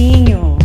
Pretinho.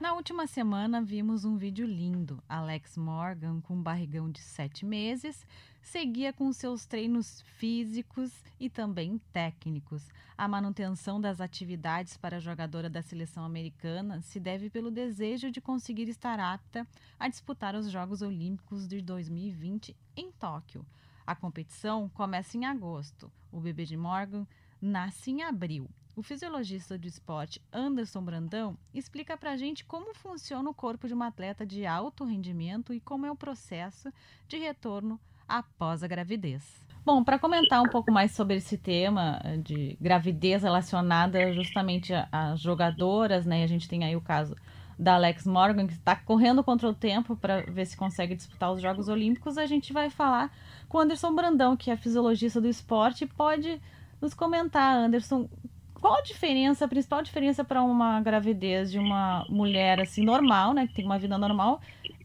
Na última semana vimos um vídeo lindo. Alex Morgan, com um barrigão de sete meses, seguia com seus treinos físicos e também técnicos. A manutenção das atividades para a jogadora da seleção americana se deve pelo desejo de conseguir estar apta a disputar os Jogos Olímpicos de 2020 em Tóquio. A competição começa em agosto. O bebê de Morgan nasce em abril. O fisiologista do esporte Anderson Brandão explica pra gente como funciona o corpo de uma atleta de alto rendimento e como é o processo de retorno após a gravidez. Bom, para comentar um pouco mais sobre esse tema de gravidez relacionada justamente às jogadoras, né? A gente tem aí o caso da Alex Morgan, que está correndo contra o tempo para ver se consegue disputar os Jogos Olímpicos. A gente vai falar com o Anderson Brandão, que é fisiologista do esporte, pode nos comentar, Anderson, qual a diferença, a principal diferença para uma gravidez de uma mulher assim normal, né, que tem uma vida normal,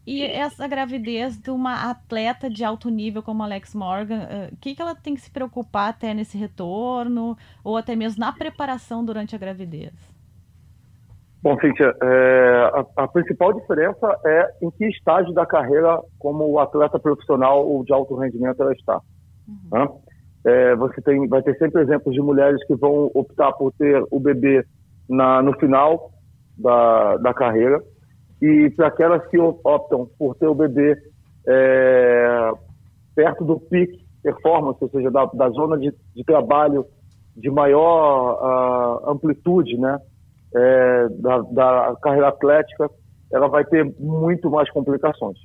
e essa gravidez de uma atleta de alto nível como Alex Morgan, o uh, que, que ela tem que se preocupar até nesse retorno, ou até mesmo na preparação durante a gravidez? Bom, Cíntia, é, a, a, principal diferença é em que estágio da carreira como atleta profissional ou de alto rendimento ela está. Uhum. Né? É, você tem, vai ter sempre exemplos de mulheres que vão optar por ter o bebê na, no final da, da carreira e para aquelas que optam por ter o bebê é, perto do peak performance, ou seja, da, da zona de, de, trabalho de maior uh, amplitude, né, é, da, da carreira atlética, ela vai ter muito mais complicações.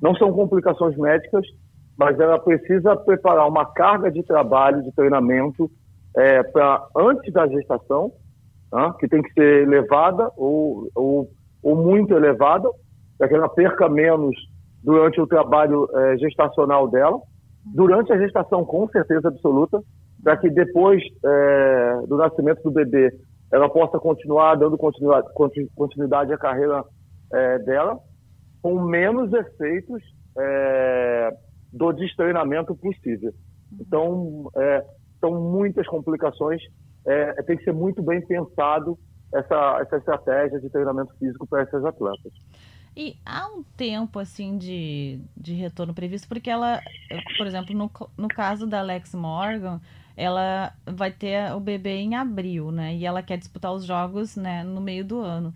Não são complicações médicas, mas ela precisa preparar uma carga de trabalho, de treinamento, é, para antes da gestação, tá? que tem que ser elevada ou, ou, ou muito elevada, para que ela perca menos durante o trabalho é, gestacional dela, durante a gestação, com certeza absoluta, para que depois é, do nascimento do bebê ela possa continuar dando continuidade, à carreira é, dela, com menos efeitos é, do destreinamento possível. Então, é, são muitas complicações, é, tem que ser muito bem pensado essa, essa estratégia de treinamento físico para essas atletas. E há um tempo assim de, de retorno previsto, porque ela, por exemplo, no, no caso da Alex Morgan, ela vai ter o bebê em abril, né? E ela quer disputar os jogos né, no meio do ano.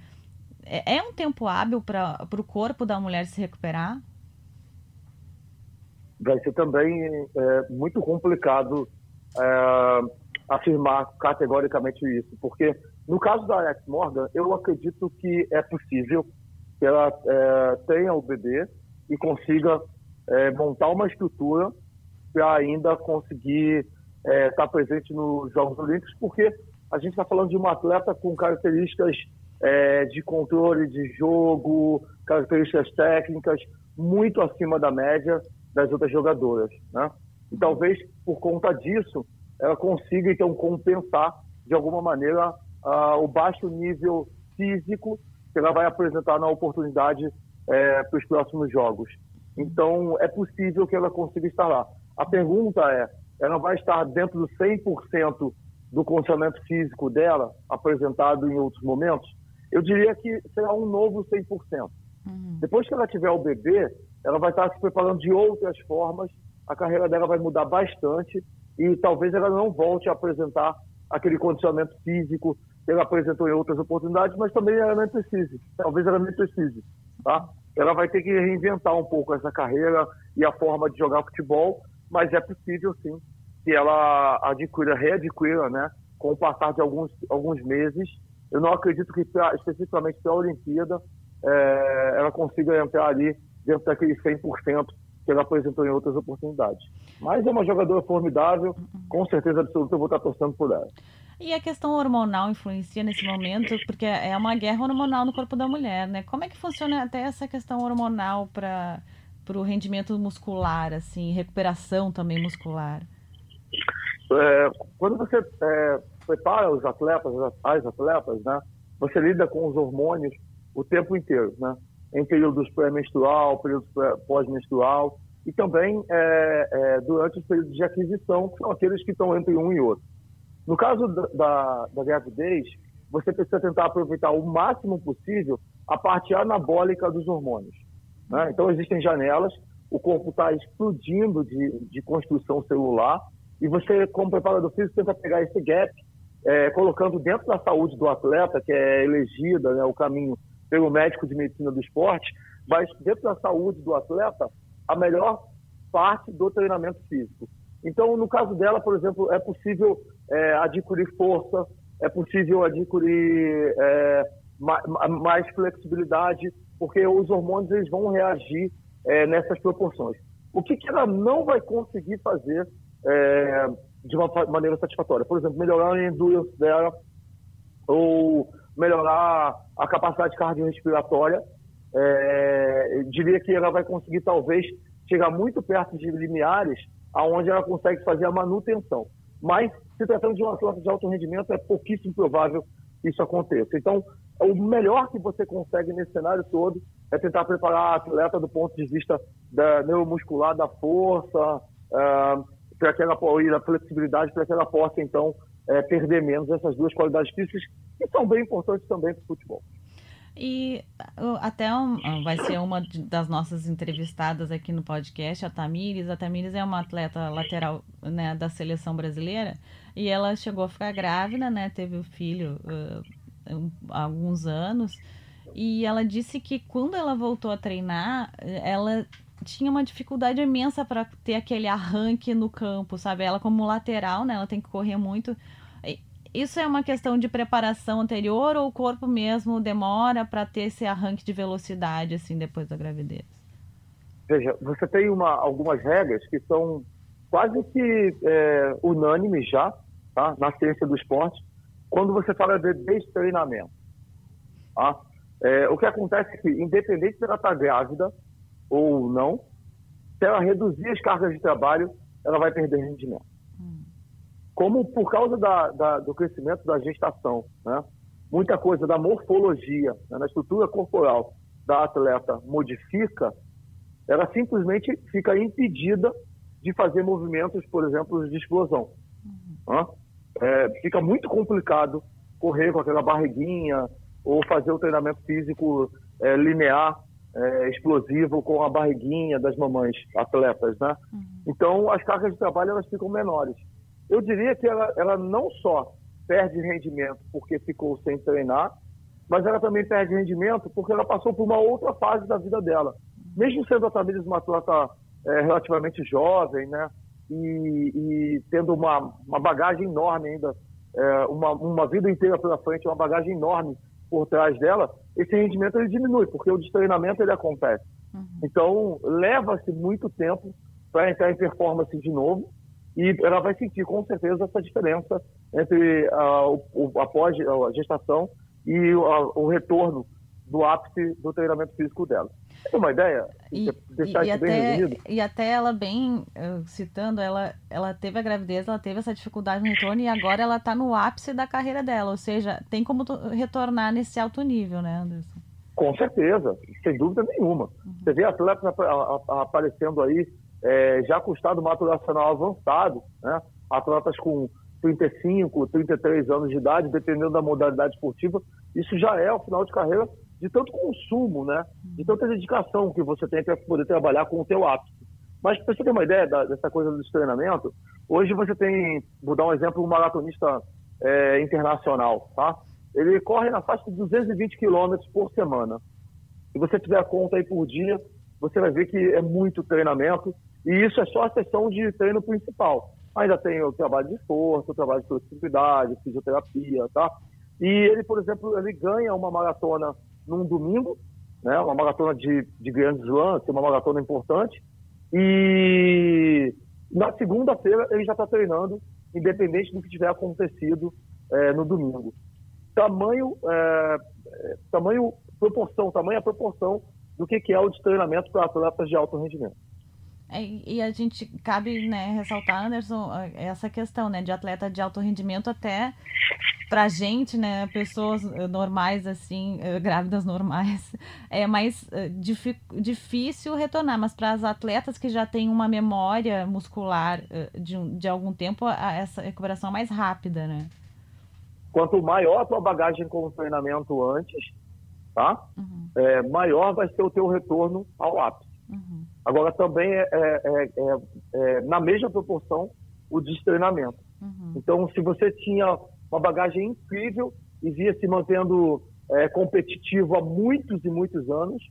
É, é um tempo hábil para o corpo da mulher se recuperar? vai ser também é, muito complicado é, afirmar categoricamente isso, porque no caso da Alex Morgan, eu acredito que é possível que ela é, tenha o bebê e consiga é, montar uma estrutura para ainda conseguir estar é, tá presente nos Jogos Olímpicos, porque a gente está falando de uma atleta com características é, de controle de jogo, características técnicas muito acima da média das outras jogadoras, né? E talvez por conta disso ela consiga então compensar de alguma maneira o baixo nível físico que ela vai apresentar na oportunidade é, para os próximos jogos. Então é possível que ela consiga estar lá. A pergunta é, ela vai estar dentro do 100% do condicionamento físico dela apresentado em outros momentos? Eu diria que será um novo 100%. Uhum. Depois que ela tiver o bebê, ela vai estar se preparando de outras formas, a carreira dela vai mudar bastante e talvez ela não volte a apresentar aquele condicionamento físico que ela apresentou em outras oportunidades, mas também ela não precise, talvez ela não precise, tá? Ela vai ter que reinventar um pouco essa carreira e a forma de jogar futebol, mas é possível sim que ela adquira, readquira, né, com o passar de alguns, alguns meses. Eu não acredito que pra, especificamente para a Olimpíada é, ela consiga entrar ali dentro daquele 100% que ela apresentou em outras oportunidades. Mas é uma jogadora formidável, com certeza absoluta eu vou estar torcendo por ela. E a questão hormonal influencia nesse momento, porque é uma guerra hormonal no corpo da mulher, né? Como é que funciona até essa questão hormonal para o rendimento muscular, assim, recuperação também muscular? É, quando você é, prepara os atletas, as atletas, né? Você lida com os hormônios o tempo inteiro, né? em períodos pré-menstrual, períodos pós-menstrual. e também é, é, durante os períodos de aquisição, que são aqueles que estão entre um e outro. No caso da, da, gravidez, você precisa tentar aproveitar o máximo possível a parte anabólica dos hormônios. Né? Então, existem janelas, o corpo está explodindo de, de construção celular, e você, como preparador físico, tenta pegar esse gap, é, colocando dentro da saúde do atleta, que é elegida né, o caminho pelo médico de medicina do esporte, mas dentro da saúde do atleta, a melhor parte do treinamento físico. Então, no caso dela, por exemplo, é possível é, adquirir força, é possível adquirir é, mais, mais, flexibilidade, porque os hormônios eles vão reagir é, nessas proporções. O que, que, ela não vai conseguir fazer é, de uma maneira satisfatória? Por exemplo, melhorar a endurance dela ou melhorar a capacidade cardiorrespiratória. É, diria que ela vai conseguir talvez chegar muito perto de limiares aonde ela consegue fazer a manutenção. Mas, se tratando de uma atleta de alto rendimento, é pouquíssimo provável que isso aconteça. Então, o melhor que você consegue nesse cenário todo é tentar preparar a atleta do ponto de vista da neuromuscular, da força, uh, para que ela e da flexibilidade, para que ela possa, então, é, perder menos essas duas qualidades físicas, que são bem importantes também para o futebol. E até um, vai ser uma das nossas entrevistadas aqui no podcast, a Tamires. A Tamires é uma atleta lateral né, da seleção brasileira e ela chegou a ficar grávida, né? Teve o filho uh, há alguns anos. E ela disse que quando ela voltou a treinar, ela tinha uma dificuldade imensa para ter aquele arranque no campo, sabe? Ela como lateral, né? Ela tem que correr muito isso é uma questão de preparação anterior ou o corpo mesmo demora para ter esse arranque de velocidade assim depois da gravidez? Veja, você tem uma, algumas regras que são quase que é, unânimes já tá? na ciência do esporte quando você fala de destreinamento. Tá? É, o que acontece é que, independente se ela está grávida ou não, se ela reduzir as cargas de trabalho, ela vai perder rendimento como por causa da, da, do crescimento da gestação, né, muita coisa da morfologia, né, na estrutura corporal da atleta modifica, ela simplesmente fica impedida de fazer movimentos, por exemplo, de explosão. Uhum. É, fica muito complicado correr com aquela barriguinha ou fazer o treinamento físico é, linear, é, explosivo com a barriguinha das mamães atletas, né? Uhum. Então, as cargas de trabalho elas ficam menores eu diria que ela, ela não só perde rendimento porque ficou sem treinar, mas ela também perde rendimento porque ela passou por uma outra fase da vida dela. Mesmo sendo a Tamires uma atleta é, relativamente jovem, né? E, e, tendo uma, uma bagagem enorme ainda, é, uma, uma vida inteira pela frente, uma bagagem enorme por trás dela, esse rendimento ele diminui, porque o destreinamento ele acontece. Uhum. Então, leva-se muito tempo para entrar em performance de novo, e ela vai sentir com certeza essa diferença entre a, o, após a gestação e a, o retorno do ápice do treinamento físico dela. Tem uma ideia? E, Deixar e, bem até, resumido? E até ela bem, uh, citando, ela, ela teve a gravidez, ela teve essa dificuldade no retorno e agora ela está no ápice da carreira dela, ou seja, tem como retornar nesse alto nível, né, Anderson? Com certeza, sem dúvida nenhuma. Uhum. Você vê atletas aparecendo aí é, já com estado maturacional avançado, né? atletas com 35, 33 anos de idade, dependendo da modalidade esportiva, isso já é o final de carreira de tanto consumo, né? de tanta dedicação que você tem para poder trabalhar com o teu ápice. Mas para você ter uma ideia da, dessa coisa do treinamento, hoje você tem, vou dar um exemplo, um maratonista é, internacional, tá? Ele corre na faixa de 220 quilômetros por semana. Se você tiver a conta aí por dia, você vai ver que é muito treinamento e isso é só a sessão de treino principal. Ainda tem o trabalho de força, o trabalho de flexibilidade, fisioterapia, tá? E ele, por exemplo, ele ganha uma maratona num domingo, né? Uma maratona de, de Grand Slam, que é uma maratona importante. E na segunda-feira ele já está treinando, independente do que tiver acontecido é, no domingo. Tamanho, é, tamanho, proporção, tamanho a proporção do que, que é o de treinamento para atletas de alto rendimento. É, e a gente cabe né, ressaltar, Anderson, essa questão né, de atleta de alto rendimento até pra gente, né, pessoas eh, normais, assim, eh, grávidas normais, é mais uh, difícil retornar, mas para as atletas que já têm uma memória muscular de, de algum tempo, essa recuperação é mais rápida, né? Quanto maior a tua bagagem com o treinamento antes, tá? Uhum. É, maior vai ser o teu retorno ao ápice. Uhum. Agora, também é, é, é, é, na mesma proporção o destreinamento. Uhum. Então, se você tinha uma bagagem incrível e via se mantendo é, competitivo há muitos e muitos anos,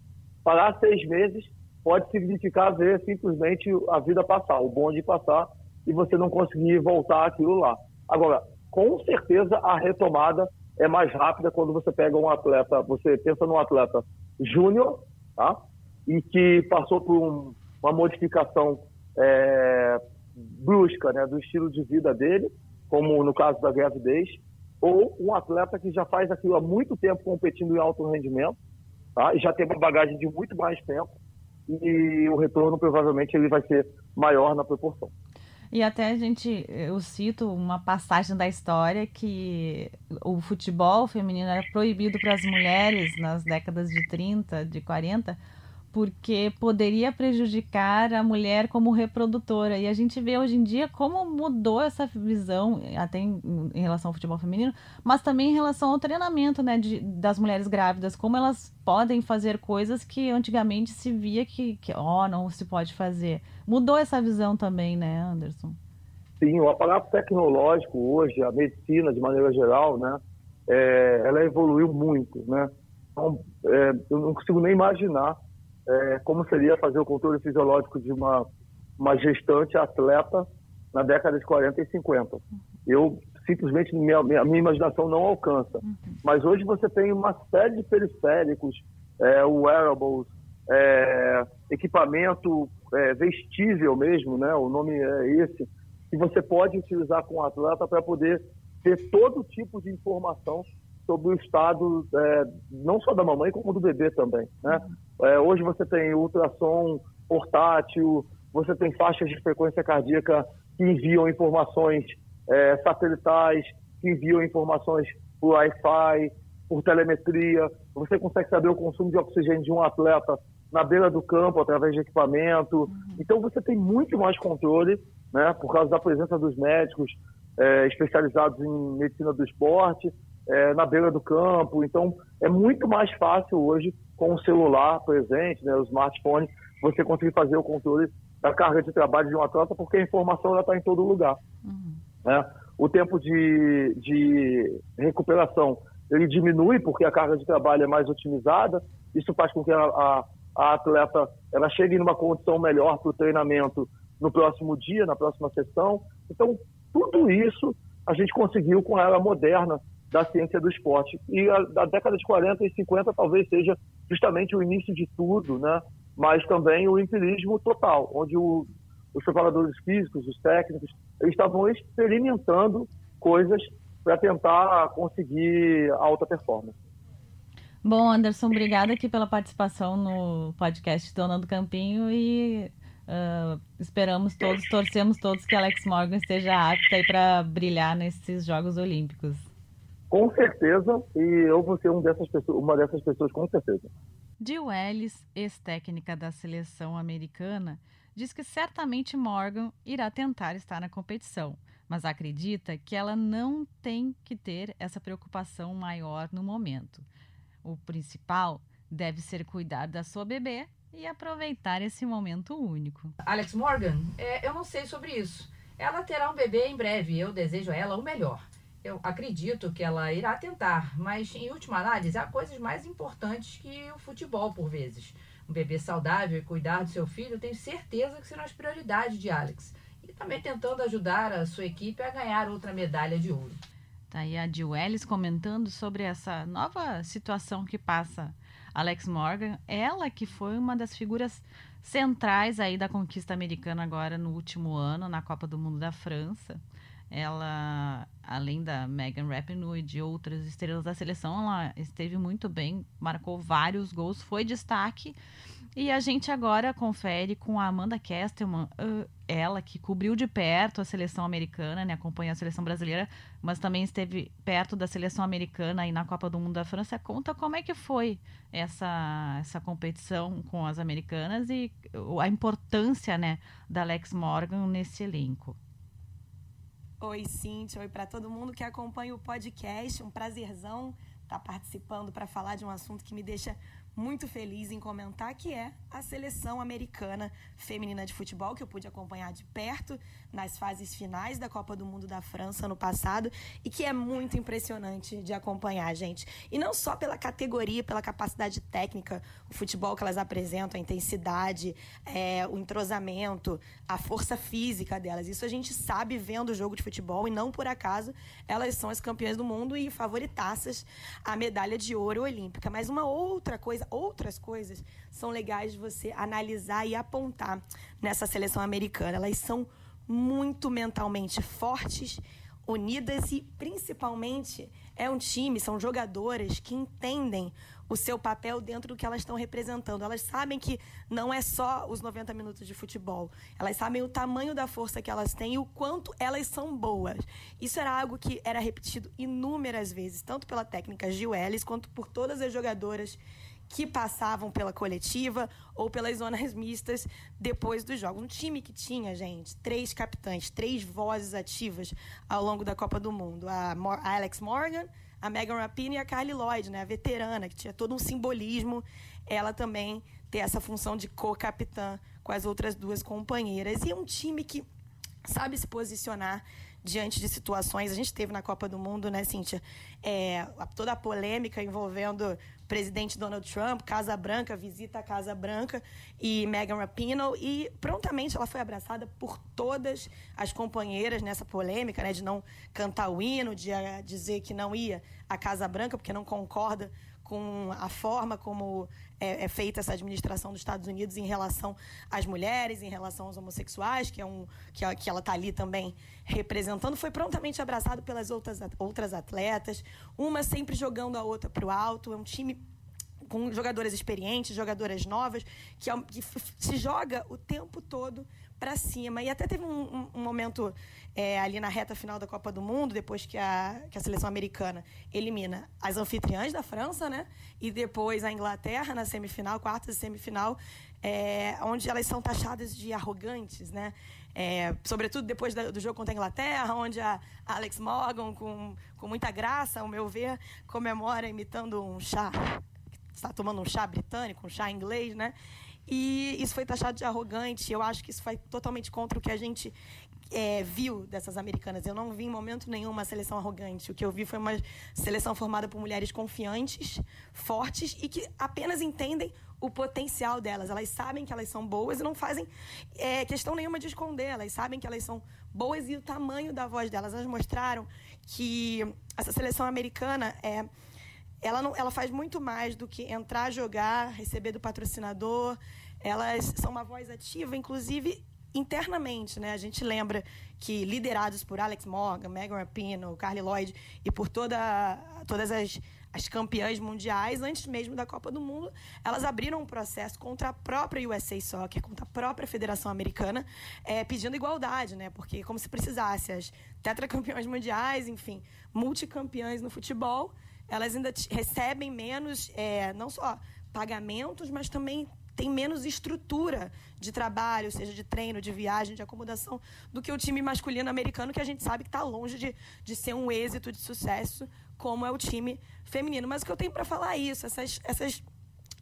parar seis meses pode significar ver simplesmente a vida passar, o bonde passar e você não conseguir voltar aquilo lá. Agora, com certeza a retomada é mais rápida quando você pega um atleta, você pensa num atleta júnior, tá? E que passou por um, uma modificação é, brusca, né, do estilo de vida dele, como no caso da gravidez, ou um atleta que já faz aquilo há muito tempo competindo em alto rendimento, tá? E já tem uma bagagem de muito mais tempo e o retorno provavelmente ele vai ser maior na proporção. E até a gente, eu cito uma passagem da história que o futebol feminino era proibido para as mulheres nas décadas de 30, de 40, porque poderia prejudicar a mulher como reprodutora. E a gente vê hoje em dia como mudou essa visão, até em, em relação ao futebol feminino, mas também em relação ao treinamento né, de, das mulheres grávidas, como elas podem fazer coisas que antigamente se via que, que oh, não se pode fazer. Mudou essa visão também, né, Anderson? Sim, o aparato tecnológico hoje, a medicina de maneira geral, né, é, ela evoluiu muito, né? Então, é, eu não consigo nem imaginar é, como seria fazer o controle fisiológico de uma, uma gestante atleta na década de 40 e 50. Eu simplesmente minha, minha, minha imaginação não alcança. Mas hoje você tem uma série de periféricos, é, wearables, é, equipamento é, vestível mesmo, né? O nome é esse que você pode utilizar com o atleta para poder ter todo tipo de informação sobre o estado é, não só da mamãe como do bebê também, né? É, hoje você tem ultrassom portátil, você tem faixas de frequência cardíaca que enviam informações é, satelitais, que enviam informações por Wi-Fi, por telemetria. Você consegue saber o consumo de oxigênio de um atleta na beira do campo através de equipamento. Uhum. Então você tem muito mais controle, né, por causa da presença dos médicos é, especializados em medicina do esporte é, na beira do campo. Então, é muito mais fácil hoje, com o celular presente, né, o smartphone, você conseguir fazer o controle da carga de trabalho de um atleta, porque a informação está em todo lugar. Uhum. Né? O tempo de, de recuperação ele diminui porque a carga de trabalho é mais otimizada. Isso faz com que a, a, a atleta ela chegue numa condição melhor para o treinamento no próximo dia, na próxima sessão. Então, tudo isso a gente conseguiu com a era moderna da ciência do esporte. E a, década de 40 e 50 talvez seja justamente o início de tudo, né? mas também o empirismo total, onde o, os preparadores físicos, os técnicos, eles estavam experimentando coisas para tentar conseguir alta performance. Bom, Anderson, obrigada aqui pela participação no podcast Dona do Campinho e uh, esperamos todos, torcemos todos que Alex Morgan esteja apta para brilhar nesses Jogos Olímpicos. Com certeza, e eu vou ser um dessas pessoas, uma dessas pessoas, com certeza. Jill Ellis, ex-técnica da seleção americana, diz que certamente Morgan irá tentar estar na competição, mas acredita que ela não tem que ter essa preocupação maior no momento. O principal deve ser cuidar da sua bebê e aproveitar esse momento único. Alex Morgan, é, eu não sei sobre isso. Ela terá um bebê em breve e eu desejo a ela o melhor. Eu acredito que ela irá tentar, mas em última análise, há coisas mais importantes que o futebol, por vezes. Um bebê saudável e cuidar do seu filho, tenho certeza que serão as prioridades de Alex. E também tentando ajudar a sua equipe a ganhar outra medalha de ouro. Tá aí a Jill Ellis comentando sobre essa nova situação que passa Alex Morgan, ela que foi uma das figuras centrais aí da conquista americana agora no último ano na Copa do Mundo da França. Ela, além da Megan Rapinoe e de outras estrelas da seleção, ela esteve muito bem, marcou vários gols, foi destaque E a gente agora confere com a Amanda Kestelman, ela que cobriu de perto a seleção americana, né, acompanhou a seleção brasileira, mas também esteve perto da seleção americana aí na Copa do Mundo da França. Conta como é que foi essa, essa competição com as americanas e a importância, né, da Alex Morgan nesse elenco. Oi, Cintia. Oi para todo mundo que acompanha o podcast. Um prazerzão estar tá participando para falar de um assunto que me deixa muito feliz em comentar, que é a seleção americana feminina de futebol, que eu pude acompanhar de perto nas fases finais da Copa do Mundo da França no passado e que é muito impressionante de acompanhar, gente. E não só pela categoria, pela capacidade técnica, o futebol que elas apresentam, a intensidade, é, o entrosamento, a força física delas. Isso a gente sabe vendo o jogo de futebol e não por acaso elas são as campeãs do mundo e favoritaças à medalha de ouro olímpica. Mas uma outra coisa outras coisas são legais de você analisar e apontar nessa seleção americana. Elas são muito mentalmente fortes, unidas e principalmente é um time, são jogadoras que entendem o seu papel dentro do que elas estão representando. Elas sabem que não é só os 90 minutos de futebol. Elas sabem o tamanho da força que elas têm e o quanto elas são boas. Isso era algo que era repetido inúmeras vezes, tanto pela técnica Gil Ellis quanto por todas as jogadoras que passavam pela coletiva ou pelas zonas mistas depois dos jogos. Um time que tinha, gente, três capitães, três vozes ativas ao longo da Copa do Mundo. A, a Alex Morgan, a Megan Rapinoe e a Carly Lloyd, né, a veterana, que tinha todo um simbolismo. Ela também ter essa função de co-capitã com as outras duas companheiras. E é um time que sabe se posicionar diante de situações. A gente teve na Copa do Mundo, né, Cíntia? É, toda a polêmica envolvendo o presidente Donald Trump, Casa Branca, visita a Casa Branca e Megan Rapinoe. E prontamente ela foi abraçada por todas as companheiras nessa polêmica, né, de não cantar o hino, de uh, dizer que não ia à Casa Branca porque não concorda com a forma como é, é, feita essa administração dos Estados Unidos em relação às mulheres, em relação aos homossexuais, que é um que, que ela está ali também representando, foi prontamente abraçado pelas outras, outras atletas, uma sempre jogando a outra para o alto. É um time com jogadoras experientes, jogadoras novas, que, é que se joga o tempo todo para cima. E até teve um, um, momento é, ali na reta final da Copa do Mundo, depois que a, que a seleção americana elimina as anfitriãs da França, né? E depois a Inglaterra na semifinal, quartas e semifinal, é, onde elas são taxadas de arrogantes, né? É, sobretudo depois da, do jogo contra a Inglaterra, onde a Alex Morgan, com, com muita graça, ao meu ver, comemora imitando um chá, está tomando um chá britânico, um chá inglês, né? E isso foi taxado de arrogante. Eu acho que isso foi totalmente contra o que a gente é, viu dessas americanas. Eu não vi em momento nenhum uma seleção arrogante. O que eu vi foi uma seleção formada por mulheres confiantes, fortes e que apenas entendem o potencial delas. Elas sabem que elas são boas e não fazem é, questão nenhuma de esconder. Elas sabem que elas são boas e o tamanho da voz delas. Elas mostraram que essa seleção americana é ela, não, ela faz muito mais do que entrar, jogar, receber do patrocinador. Elas são uma voz ativa, inclusive internamente, né? A gente lembra que liderados por Alex Morgan, Megan Rapinoe, Carly Lloyd e por toda, todas as, as campeãs mundiais, antes mesmo da Copa do Mundo, elas abriram um processo contra a própria USA Soccer, contra a própria Federação Americana, é, pedindo igualdade, né? Porque como se precisasse, as tetracampeões mundiais, enfim, multicampeãs no futebol, elas ainda recebem menos, é, não só pagamentos, mas também tem menos estrutura de trabalho, seja de treino, de viagem, de acomodação, do que o time masculino americano, que a gente sabe que está longe de, de ser um êxito de sucesso, como é o time feminino. Mas o que eu tenho para falar é isso: essas, essas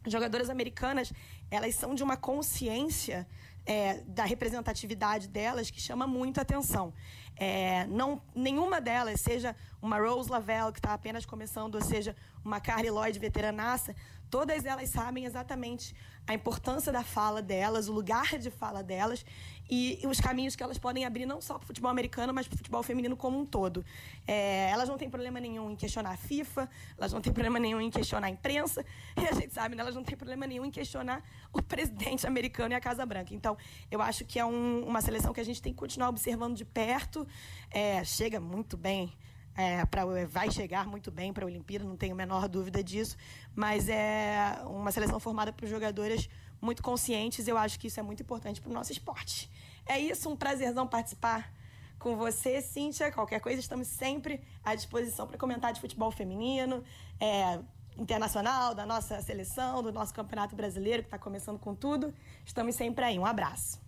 jogadoras americanas, elas são de uma consciência é, da representatividade delas que chama muito atenção. É, não, nenhuma delas, seja uma Rose Lavelle, que está apenas começando, ou seja, uma Carly Lloyd veteranaça, todas elas sabem exatamente a importância da fala delas, o lugar de fala delas e, os caminhos que elas podem abrir não só para o futebol americano, mas para o futebol feminino como um todo. É, elas não têm problema nenhum em questionar a FIFA, elas não têm problema nenhum em questionar a imprensa, e a gente sabe, né, elas não têm problema nenhum em questionar o presidente americano e a Casa Branca. Então, eu acho que é um, uma seleção que a gente tem que continuar observando de perto. É, chega muito bem é, pra, vai chegar muito bem para a Olimpíada, não tenho a menor dúvida disso, mas é uma seleção formada por jogadoras muito conscientes. Eu acho que isso é muito importante para o nosso esporte. É isso, um prazerzão participar com você, Cíntia. Qualquer coisa, estamos sempre à disposição para comentar de futebol feminino, é, internacional, da nossa seleção, do nosso Campeonato Brasileiro, que está começando com tudo. Estamos sempre aí. Um abraço.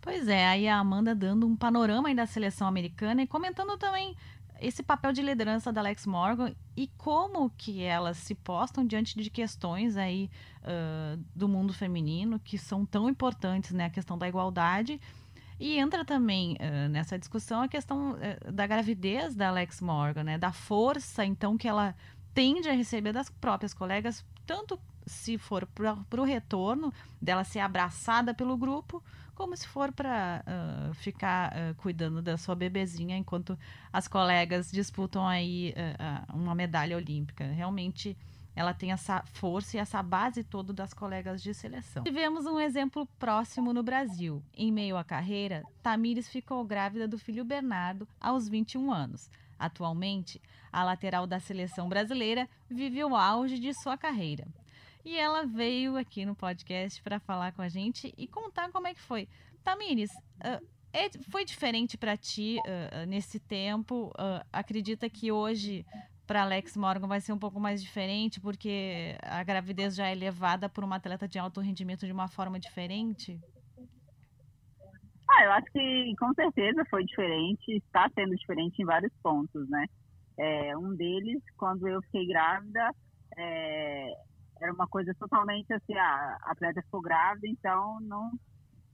Pois é, aí a Amanda dando um panorama aí da seleção americana e comentando também esse papel de liderança da Alex Morgan e como que elas se postam diante de questões aí uh, do mundo feminino que são tão importantes, né? A questão da igualdade e entra também uh, nessa discussão a questão uh, da gravidez da Alex Morgan, né? Da força, então, que ela tende a receber das próprias colegas, tanto se for para o retorno dela ser abraçada pelo grupo, como se for para uh, ficar uh, cuidando da sua bebezinha enquanto as colegas disputam aí uh, uma medalha olímpica. Realmente ela tem essa força e essa base toda das colegas de seleção. Tivemos um exemplo próximo no Brasil. Em meio à carreira, Tamires ficou grávida do filho Bernardo aos 21 anos. Atualmente, a lateral da seleção brasileira vive o auge de sua carreira. E ela veio aqui no podcast para falar com a gente e contar como é que foi. Tamires, uh, foi diferente para ti uh, nesse tempo? Uh, acredita que hoje para Alex Morgan vai ser um pouco mais diferente porque a gravidez já é levada por uma atleta de alto rendimento de uma forma diferente? Ah, eu acho que com certeza foi diferente, está sendo diferente em vários pontos, né? É, um deles, quando eu fiquei grávida, é, era uma coisa totalmente assim, a atleta ficou grávida, então não,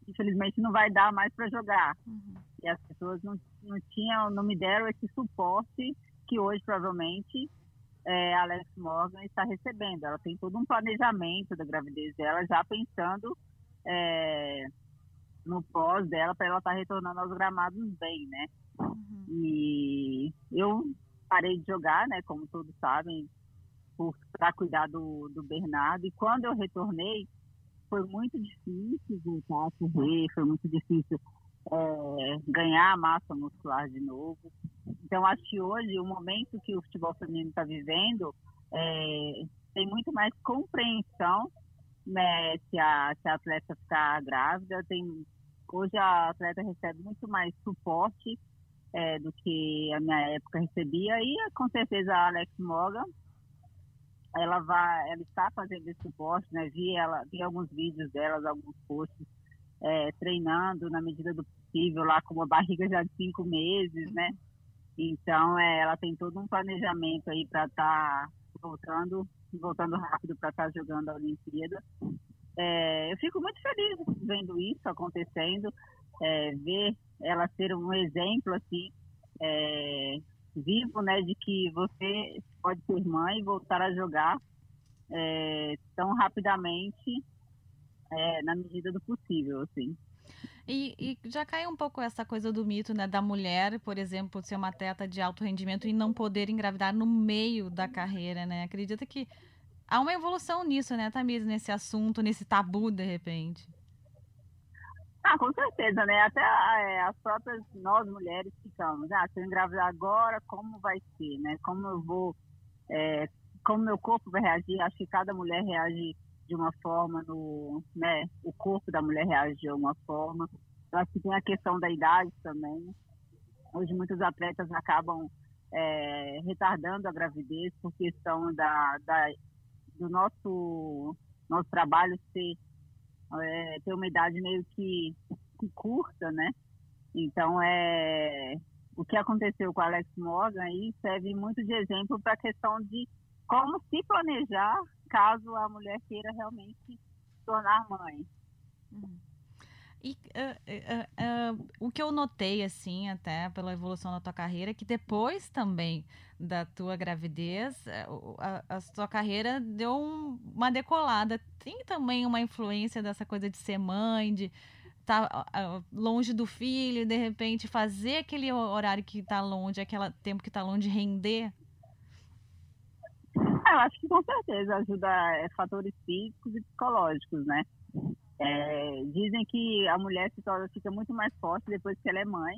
infelizmente não vai dar mais para jogar. Uhum. E as pessoas não, não tinham, não me deram esse suporte que hoje provavelmente é, a Alex Morgan está recebendo. Ela tem todo um planejamento da gravidez dela, já pensando é, no pós dela para ela estar tá retornando aos gramados bem, né? Uhum. E eu parei de jogar, né? Como todos sabem, para cuidar do, do Bernardo. E quando eu retornei, foi muito difícil voltar a correr, foi muito difícil é, ganhar massa muscular de novo. Então, acho que hoje, o momento que o futebol feminino está vivendo, é, tem muito mais compreensão né, se, a, se a atleta ficar grávida. Tem, hoje, a atleta recebe muito mais suporte é, do que a minha época recebia. E, com certeza, a Alex Morgan ela vai, ela está fazendo esse suporte, né? Vi ela, vi alguns vídeos delas, alguns posts é, treinando na medida do possível lá com uma barriga já de cinco meses, né? Então, é, ela tem todo um planejamento aí para estar tá voltando, voltando rápido para estar tá jogando a Olimpíada. É, eu fico muito feliz vendo isso acontecendo, é, ver ela ser um exemplo assim é, vivo, né, de que você pode ser mãe e voltar a jogar é, tão rapidamente é, na medida do possível, assim. E, e, já cai um pouco essa coisa do mito, né, da mulher, por exemplo, ser uma atleta de alto rendimento e não poder engravidar no meio da carreira, né? Acredita que há uma evolução nisso, né, Tamires, nesse assunto, nesse tabu, de repente? Ah, com certeza, né? Até é, as próprias nós mulheres ficamos, ah, se eu engravidar agora, como vai ser, né? Como eu vou, é, como meu corpo vai reagir? Acho que cada mulher reage de uma forma, no, né? O corpo da mulher reage de uma forma. Eu acho que tem a questão da idade também. Hoje muitos atletas acabam é, retardando a gravidez por questão da, da do nosso nosso trabalho ser é, ter uma idade meio que, que, curta, né? Então, é, o que aconteceu com Alex Morgan aí serve muito de exemplo para a questão de como se planejar caso a mulher queira realmente se tornar mãe. Uhum. E uh, uh, uh, o que eu notei, assim, até pela evolução da tua carreira, é que depois também da tua gravidez, eh, a, a tua carreira deu um, uma decolada. Tem também uma influência dessa coisa de ser mãe, de estar tá, longe do filho, de repente fazer aquele horário que está longe, aquele tempo que está longe, render? Ah, eu acho que com certeza ajuda é, fatores físicos e psicológicos, né? É, dizem que a mulher se torna, fica muito mais forte depois que ela é mãe.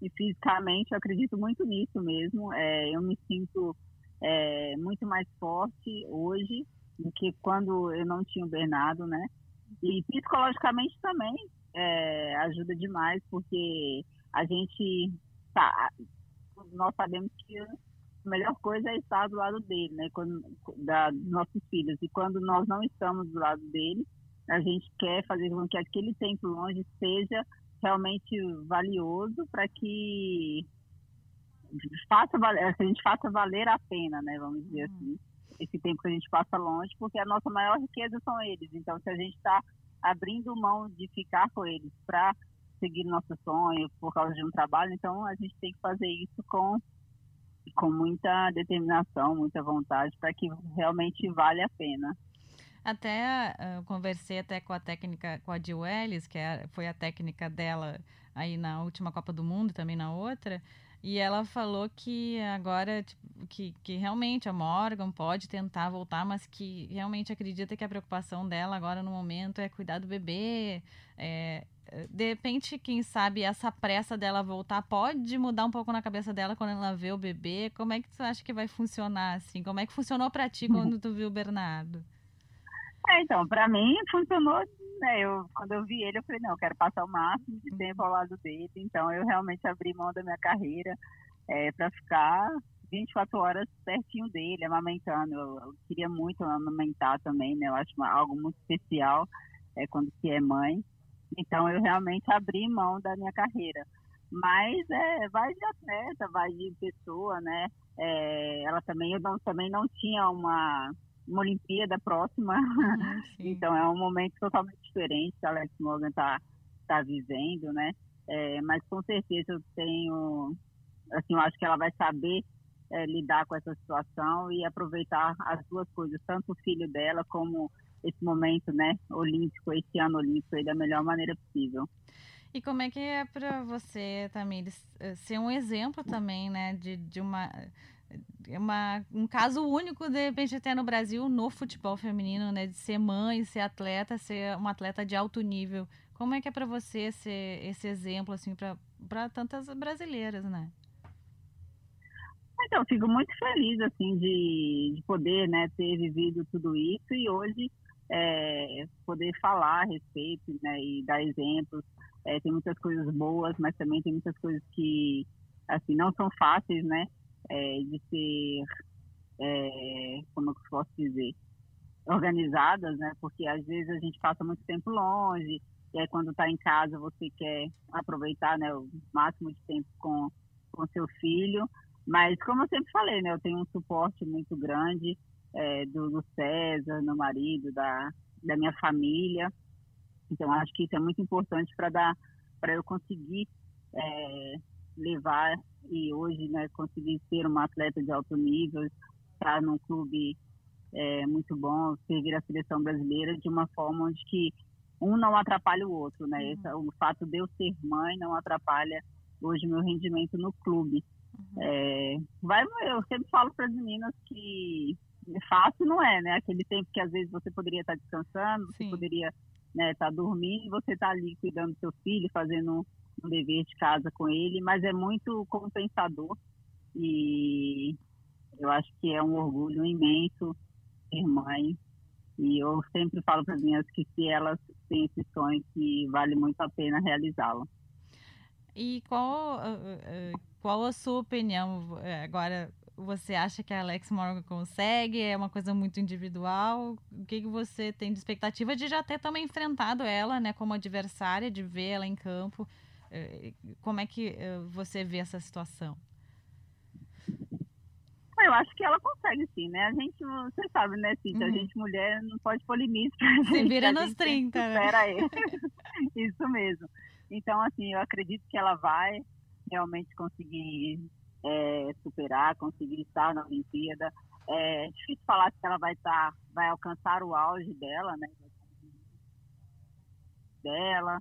E fisicamente eu acredito muito nisso mesmo. É, eu me sinto é, muito mais forte hoje do que quando eu não tinha o Bernardo, né? E psicologicamente também é, ajuda demais, porque a gente tá, nós sabemos que a melhor coisa é estar do lado dele, né? Quando, da, dos nossos filhos. E quando nós não estamos do lado dele, a gente quer fazer com que aquele tempo longe seja realmente valioso para que faça a gente faça valer a pena, né? Vamos dizer uhum. assim, esse tempo que a gente passa longe, porque a nossa maior riqueza são eles. Então, se a gente está abrindo mão de ficar com eles para seguir nosso sonho por causa de um trabalho, então a gente tem que fazer isso com com muita determinação, muita vontade para que realmente vale a pena. Até eu conversei até com a técnica, com a Jill Ellis, que é, foi a técnica dela aí na última Copa do Mundo, também na outra, e ela falou que agora, tipo, que, que realmente a Morgan pode tentar voltar, mas que realmente acredita que a preocupação dela agora no momento é cuidar do bebê. É, de repente, quem sabe, essa pressa dela voltar pode mudar um pouco na cabeça dela quando ela vê o bebê. Como é que tu acha que vai funcionar assim? Como é que funcionou para ti quando tu viu o Bernardo? É, então, para mim funcionou, né? Eu, quando eu vi ele, eu falei, não, eu quero passar o máximo de tempo ao lado dele. Então, eu realmente abri mão da minha carreira é, para ficar 24 horas pertinho dele, amamentando. Eu, eu, queria muito amamentar também, né? Eu acho uma, algo muito especial é, quando se é mãe. Então, eu realmente abri mão da minha carreira. Mas é, vai de atleta, vai de pessoa, né? É, ela também, eu não, também não tinha uma uma Olimpíada próxima. Ah, então é um momento totalmente diferente que a Alex Morgan está tá vivendo, né? É, mas com certeza eu tenho, assim, eu acho que ela vai saber é, lidar com essa situação e aproveitar as duas coisas, tanto o filho dela como esse momento, né, olímpico, esse ano olímpico, aí, da melhor maneira possível. E como é que é para você, Tamires, ser um exemplo também, né, de, de uma é uma, um caso único, de repente, até no Brasil, no futebol feminino, né? De ser mãe, ser atleta, ser uma atleta de alto nível. Como é que é para você ser esse exemplo, assim, para tantas brasileiras, né? Então, fico muito feliz, assim, de, de poder, né, ter vivido tudo isso e hoje é, poder falar a respeito, né, e dar exemplos. É, tem muitas coisas boas, mas também tem muitas coisas que, assim, não são fáceis, né? É, de ser, é, como eu posso dizer, organizadas, né? Porque às vezes a gente passa muito tempo longe, e aí quando está em casa você quer aproveitar né, o máximo de tempo com, com seu filho. Mas como eu sempre falei, né? Eu tenho um suporte muito grande é, do, do César, meu marido, da, da minha família. Então acho que isso é muito importante para dar para eu conseguir é, levar e hoje né, conseguir ser uma atleta de alto nível, estar num clube é, muito bom, servir a seleção brasileira de uma forma onde que um não atrapalha o outro, né? Uhum. Esse, o fato de eu ser mãe não atrapalha hoje meu rendimento no clube. Uhum. É, vai, eu sempre falo para as meninas que fácil não é, né? Aquele tempo que às vezes você poderia estar descansando, você Sim. poderia né, estar dormindo, e você está ali cuidando do seu filho, fazendo um dever de casa com ele, mas é muito compensador e eu acho que é um orgulho imenso ser mãe. E eu sempre falo para as minhas que se elas têm esse sonho, que vale muito a pena realizá-lo. E qual, qual a sua opinião? É, agora, você acha que a Alex Morgan consegue? É uma coisa muito individual? O que, que você tem de expectativa de já ter também enfrentado ela, né, como adversária, de ver ela em campo? Eh, como é que eh, você vê essa situação? Eu acho que ela consegue sim, né? A gente, você sabe, né, Cíntia? Uhum. A gente, mulher, não pode pôr limite. Se vira nos 30, né? Isso mesmo. Então, assim, eu acredito que ela vai realmente conseguir é, superar, conseguir estar na Olimpíada. É difícil falar que ela vai estar, vai alcançar o auge dela, né? Dela,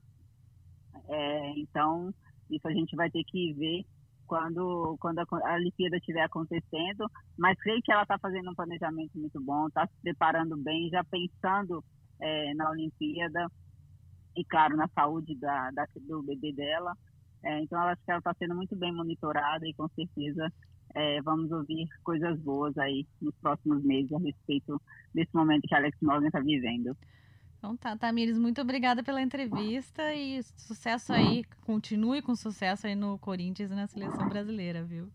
é, então, isso a gente vai ter que ver quando, quando a, a Olimpíada estiver acontecendo, mas creio que ela está fazendo um planejamento muito bom, está se preparando bem, já pensando é, na Olimpíada e, claro, na saúde da, da do bebê dela. É, então, acho que ela está sendo muito bem monitorada e, com certeza, é, vamos ouvir coisas boas aí nos próximos meses a respeito desse momento que Alex Morgan está vivendo. Então tá, Tamires, muito obrigada pela entrevista e sucesso aí, continue com sucesso aí no Corinthians e na seleção brasileira, viu?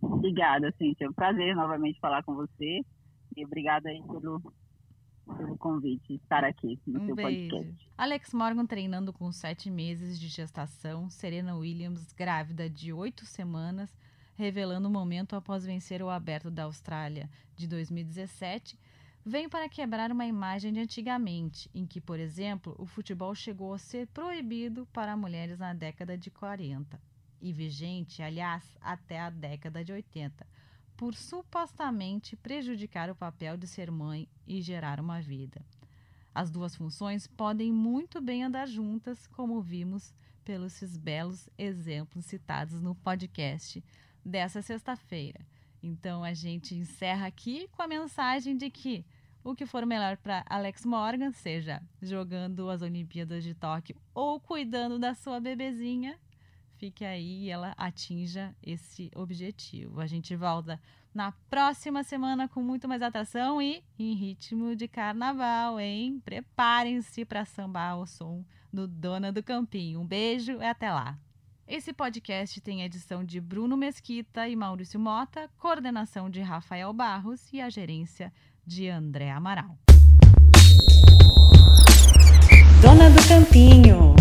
Obrigada, Cíntia. É um prazer novamente falar com você e obrigada aí pelo, pelo convite, estar aqui no um seu beijo. podcast. Alex Morgan treinando com sete meses de gestação, Serena Williams grávida de oito semanas, revelando o momento após vencer o Aberto da Austrália de 2017 vem para quebrar uma imagem de antigamente, em que, por exemplo, o futebol chegou a ser proibido para mulheres na década de 40 e vigente, aliás, até a década de 80, por supostamente prejudicar o papel de ser mãe e gerar uma vida. As duas funções podem muito bem andar juntas, como vimos pelos belos exemplos citados no podcast dessa sexta-feira. Então a gente encerra aqui com a mensagem de que o que for melhor para Alex Morgan, seja jogando as Olimpíadas de Tóquio ou cuidando da sua bebezinha, fique aí e ela atinja esse objetivo. A gente volta na próxima semana com muito mais atração e em ritmo de carnaval, hein? Preparem-se para sambar o som do Dona do Campinho. Um beijo e até lá! Esse podcast tem edição de Bruno Mesquita e Maurício Mota, coordenação de Rafael Barros e a gerência de André Amaral. Dona do Campinho.